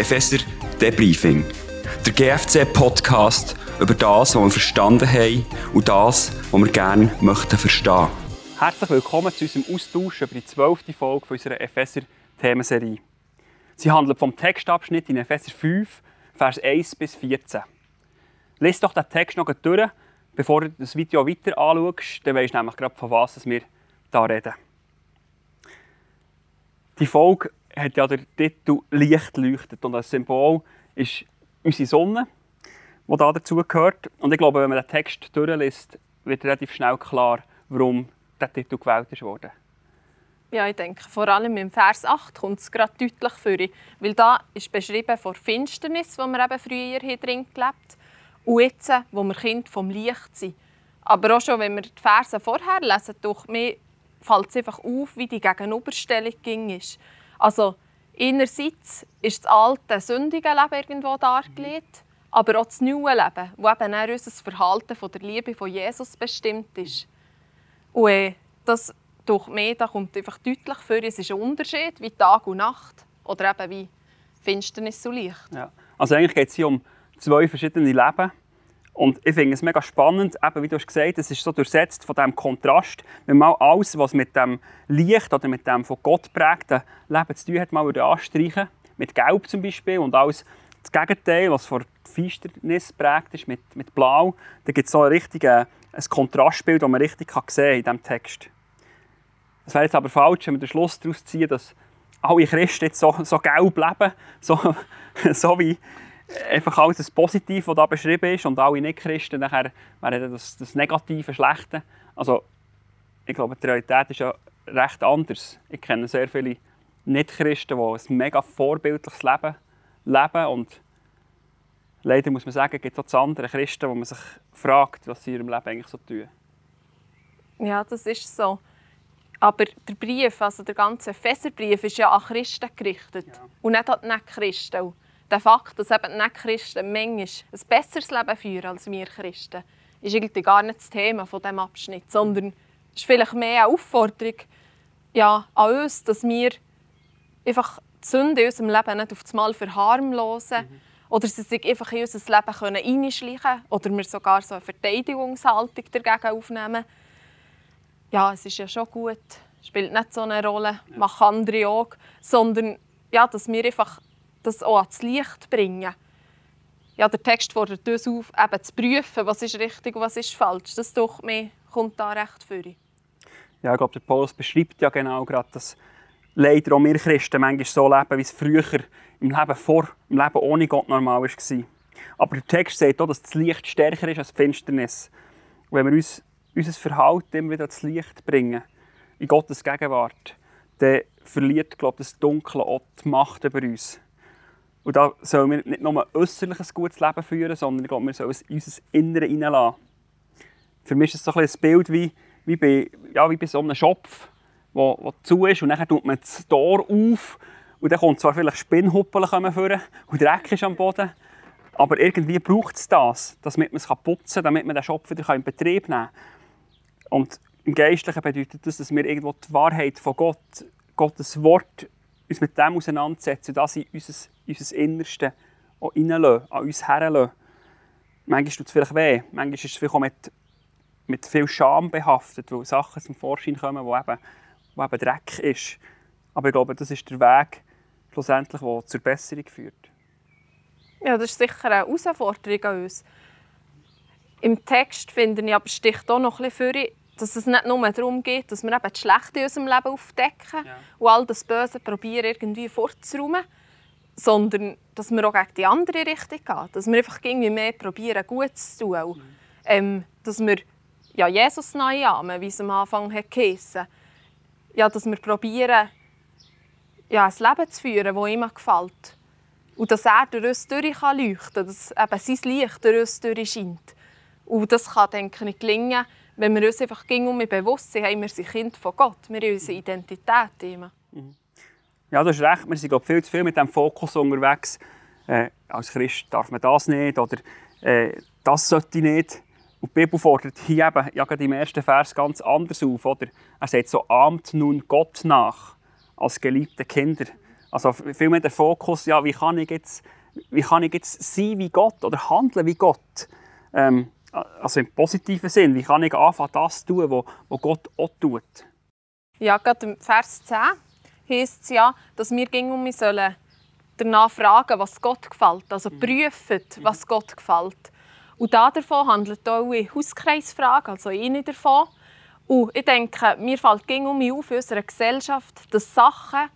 Epheser Debriefing. Der GFC-Podcast über das, was wir verstanden haben und das, was wir gerne möchten verstehen. Herzlich willkommen zu unserem Austausch über die zwölfte Folge unserer Epheser-Themenserie. Sie handelt vom Textabschnitt in Epheser 5, Vers 1 bis 14. Lies doch den Text noch durch, bevor du das Video weiter anschaust, dann weisst du nämlich gerade, von was wir hier reden. Die Folge hat ja den Titel Licht leuchtet und als Symbol ist unsere Sonne, die da dazu gehört. Und ich glaube, wenn man den Text durchliest, wird relativ schnell klar, warum der Titel gewählt wurde. Ja, ich denke, vor allem im Vers 8 kommt es gerade deutlich vor. Weil da ist beschrieben von Finsternis, wo wir eben früher hier drin gelebt haben, und jetzt, wo wir Kind vom Licht sind. Aber auch schon, wenn wir die Verse vorher lesen, durch mir fällt es einfach auf, wie die Gegenüberstellung ging. Also einerseits ist das alte, sündige Leben irgendwo dargelegt, aber auch das neue Leben, wo eben auch unser Verhalten von der Liebe von Jesus bestimmt ist. Und äh, das durch mich, da kommt einfach deutlich vor, es ist ein Unterschied wie Tag und Nacht oder eben wie Finsternis und Licht. Ja. Also eigentlich geht es hier um zwei verschiedene Leben. Und ich finde es mega spannend, eben wie du hast gesagt es ist so durchsetzt von diesem Kontrast. Wenn man alles, was mit dem Licht oder mit dem von Gott prägten Leben zu tun hat, mal anstreichen Mit Gelb zum Beispiel und alles das Gegenteil, was von Finsternis prägt ist, mit, mit Blau. Da gibt es so ein, richtiges, Kontrastbild, das man richtig kann sehen in diesem Text. Es wäre jetzt aber falsch, wenn wir den Schluss daraus ziehen, dass alle Christen jetzt so, so gelb leben, so, so wie einfach alles das Positive, das da beschrieben ist, und alle Nicht-Christen nachher wären das, das Negative, Schlechte. Also, ich glaube, die Realität ist ja recht anders. Ich kenne sehr viele Nicht-Christen, die ein mega vorbildliches Leben leben und leider muss man sagen, gibt es auch zu anderen Christen, wo man sich fragt, was sie in ihrem Leben eigentlich so tun. Ja, das ist so. Aber der Brief, also der ganze Epheserbrief, ist ja an Christen gerichtet ja. und nicht an die Nicht-Christen der Fakt, dass eben nicht Christen manchmal ein besseres Leben führen als wir Christen, ist irgendwie gar nicht das Thema von diesem Abschnitt, sondern es ist vielleicht mehr eine Aufforderung ja, an uns, dass wir einfach die Sünde in unserem Leben nicht auf einmal verharmlosen mhm. oder sie sich einfach in unser Leben können einschleichen oder wir sogar so eine Verteidigungshaltung dagegen aufnehmen. Ja, es ist ja schon gut, spielt nicht so eine Rolle, ja. machen andere auch, sondern ja, dass wir einfach das auch ans Licht bringen. Ja, der Text fordert uns auf, eben zu prüfen, was ist richtig und was ist falsch. Das durch mich kommt da recht vor. Ja, ich glaube, der Paulus beschreibt ja genau gerade, dass leider auch wir Christen manchmal so leben, wie es früher im Leben vor, im Leben ohne Gott normal war. Aber der Text sagt auch, dass das Licht stärker ist als die Finsternis. Und wenn wir uns unser Verhalten immer wieder ans Licht bringen, in Gottes Gegenwart, dann verliert glaube ich, das Dunkle auch die Macht über uns. Und da sollen wir nicht nur ein gutes Leben führen, sondern ich glaube, wir sollen es in unser Innere hineinlassen. Für mich ist es so ein, ein Bild wie, wie, bei, ja, wie bei so einem Schopf, der, zu ist und dann tut man das Tor auf und dann kommt zwar vielleicht Spinnhuppeln vor und Dreck ist am Boden, aber irgendwie braucht es das, damit man es putzen kann, damit man den Schopf wieder in Betrieb nehmen kann. Und im Geistlichen bedeutet das, dass wir irgendwo die Wahrheit von Gott, Gottes Wort, uns mit dem auseinandersetzen und das unser unser Innerste auch reinlassen, an uns herlassen. Manchmal tut es vielleicht weh, manchmal ist es vielleicht auch mit, mit viel Scham behaftet, weil Sachen zum Vorschein kommen, die eben, wo eben Dreck ist. Aber ich glaube, das ist der Weg, schlussendlich, der zur Besserung führt. Ja, das ist sicher eine Herausforderung an uns. Im Text finde ich aber sticht auch noch ein bisschen für, dass es nicht nur darum geht, dass wir eben das Schlechte in unserem Leben aufdecken ja. und all das Böse probieren irgendwie vorzuräumen, sondern dass wir auch gegen die andere Richtung gehen. Dass wir einfach irgendwie mehr probieren, Gutes zu tun. Mhm. Ähm, dass wir ja, Jesus neu ahmen, wie es am Anfang geheißen Ja, dass wir probieren, ja, ein Leben zu führen, das ihm gefällt. Und dass er durch uns durch kann leuchten kann, dass eben sein Licht durch uns durchscheint. Und das kann, denke ich, gelingen, wenn wir uns einfach um bewusst sind, haben wir sind Kind von Gott. Wir haben unsere Identität immer. Mhm. Ja, du hast recht. Wir sind glaub, viel zu viel mit dem Fokus unterwegs. Äh, als Christ darf man das nicht oder äh, das sollte ich nicht. Und die Bibel fordert hier eben ja, im ersten Vers ganz anders auf. Oder? Er sagt so, ahmt nun Gott nach als geliebte Kinder. Also vielmehr der Fokus, ja, wie kann ich jetzt, wie kann ich jetzt sein wie Gott oder handeln wie Gott? Ähm, also im positiven Sinn, wie kann ich anfangen, das zu tun, was Gott auch tut? Ja, gerade im Vers 10 heisst es ja, dass wir um sollen danach fragen, was Gott gefällt. Also mhm. prüfen, was Gott gefällt. Und davon handelt auch eine Hauskreisfrage, also eine davon. Und ich denke, mir fällt ging um mich auf in unserer Gesellschaft, dass Sachen,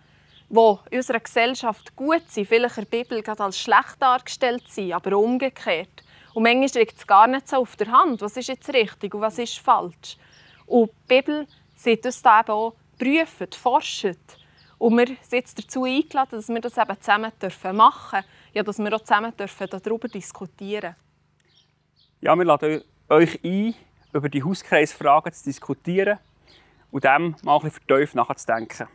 die in unserer Gesellschaft gut sind, vielleicht in der Bibel gerade als schlecht dargestellt sind, aber umgekehrt. Und manchmal liegt es gar nicht so auf der Hand, was ist jetzt richtig und was ist falsch. Und die Bibel sieht uns da eben auch, prüfen, forschen. Und wir sind jetzt dazu eingeladen, dass wir das eben zusammen machen dürfen. Ja, dass wir auch zusammen dürfen darüber diskutieren Ja, wir laden euch ein, über die Hauskreisfragen zu diskutieren und dem mal ein bisschen vertieft nachzudenken.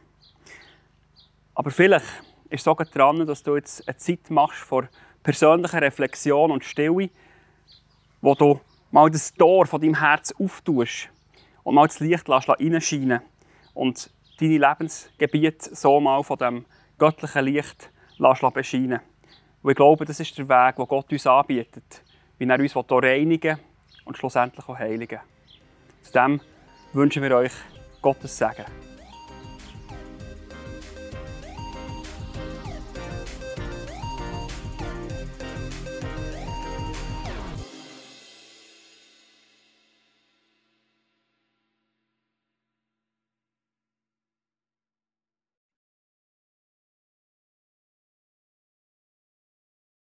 Aber vielleicht ist es sogar dran, dass du jetzt eine Zeit machst vor persönlicher Reflexion und Stille, wo du mal das Tor von deinem Herz auftust und mal das Licht reinscheinen und deine Lebensgebiete so mal von dem göttlichen Licht bescheinen Und ich glaube, das ist der Weg, den Gott uns anbietet, wie er uns reinigen und schlussendlich auch heiligen Zu dem wünschen wir euch Gottes Segen.